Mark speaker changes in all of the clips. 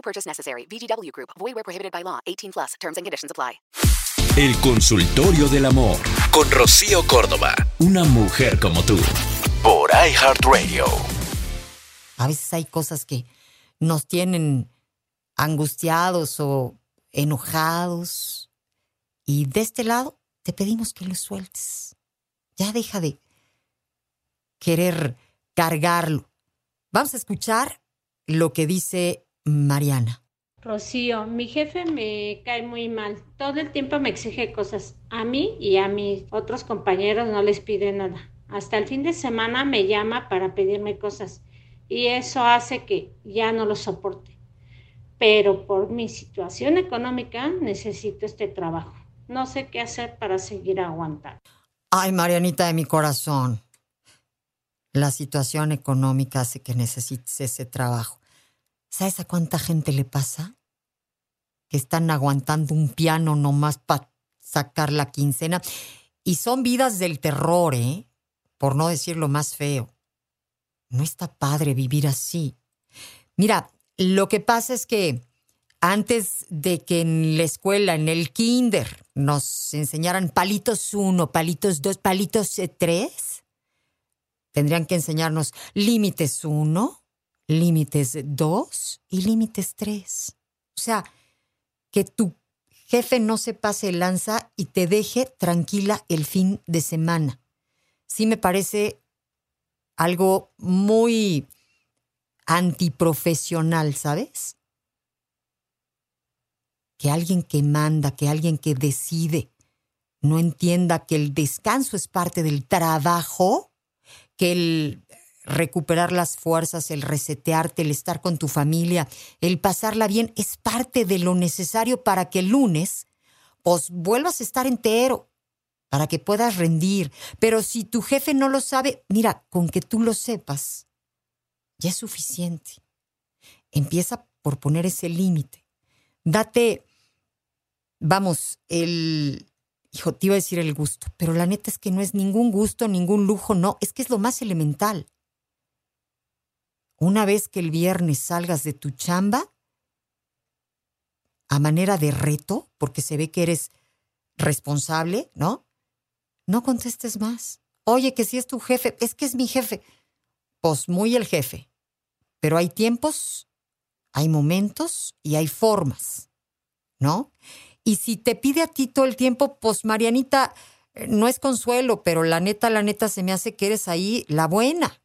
Speaker 1: No purchase necessary. VGW Group. Void where prohibited by law. 18 plus. Terms and conditions apply.
Speaker 2: El consultorio del amor con Rocío Córdoba. Una mujer como tú. Por iHeartRadio.
Speaker 3: A veces hay cosas que nos tienen angustiados o enojados. Y de este lado te pedimos que lo sueltes. Ya deja de querer cargarlo. Vamos a escuchar lo que dice Mariana.
Speaker 4: Rocío, mi jefe me cae muy mal. Todo el tiempo me exige cosas. A mí y a mis otros compañeros no les pide nada. Hasta el fin de semana me llama para pedirme cosas. Y eso hace que ya no lo soporte. Pero por mi situación económica necesito este trabajo. No sé qué hacer para seguir aguantando.
Speaker 3: Ay, Marianita de mi corazón. La situación económica hace que necesites ese trabajo. ¿Sabes a cuánta gente le pasa? Que están aguantando un piano nomás para sacar la quincena. Y son vidas del terror, ¿eh? Por no decir lo más feo. No está padre vivir así. Mira, lo que pasa es que antes de que en la escuela, en el kinder, nos enseñaran palitos uno, palitos dos, palitos tres, tendrían que enseñarnos límites uno, límites dos y límites tres. O sea, que tu jefe no se pase lanza y te deje tranquila el fin de semana. Sí me parece algo muy antiprofesional, ¿sabes? que alguien que manda, que alguien que decide, no entienda que el descanso es parte del trabajo, que el recuperar las fuerzas, el resetearte, el estar con tu familia, el pasarla bien, es parte de lo necesario para que el lunes pues vuelvas a estar entero, para que puedas rendir. Pero si tu jefe no lo sabe, mira, con que tú lo sepas, ya es suficiente. Empieza por poner ese límite. Date vamos, el, hijo, te iba a decir el gusto, pero la neta es que no es ningún gusto, ningún lujo, no, es que es lo más elemental. Una vez que el viernes salgas de tu chamba, a manera de reto, porque se ve que eres responsable, ¿no? No contestes más. Oye, que si es tu jefe, es que es mi jefe. Pues muy el jefe. Pero hay tiempos, hay momentos y hay formas, ¿no? Y si te pide a ti todo el tiempo, pues Marianita, no es consuelo, pero la neta, la neta se me hace que eres ahí la buena.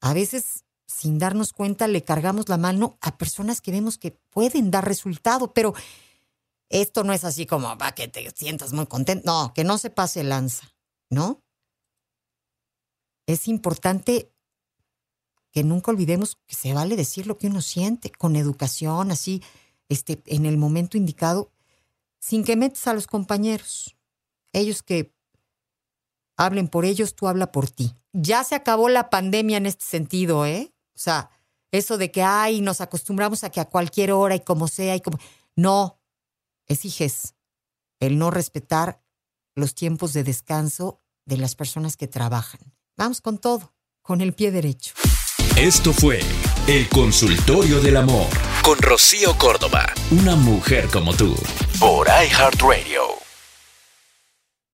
Speaker 3: A veces, sin darnos cuenta, le cargamos la mano a personas que vemos que pueden dar resultado, pero esto no es así como va que te sientas muy contento. No, que no se pase lanza, ¿no? Es importante que nunca olvidemos que se vale decir lo que uno siente, con educación, así, este, en el momento indicado sin que metas a los compañeros. Ellos que hablen por ellos, tú habla por ti. Ya se acabó la pandemia en este sentido, ¿eh? O sea, eso de que, ay, nos acostumbramos a que a cualquier hora y como sea y como... No, exiges el no respetar los tiempos de descanso de las personas que trabajan. Vamos con todo, con el pie derecho.
Speaker 2: Esto fue El Consultorio del Amor con Rocío Córdoba, una mujer como tú, por iHeartRadio.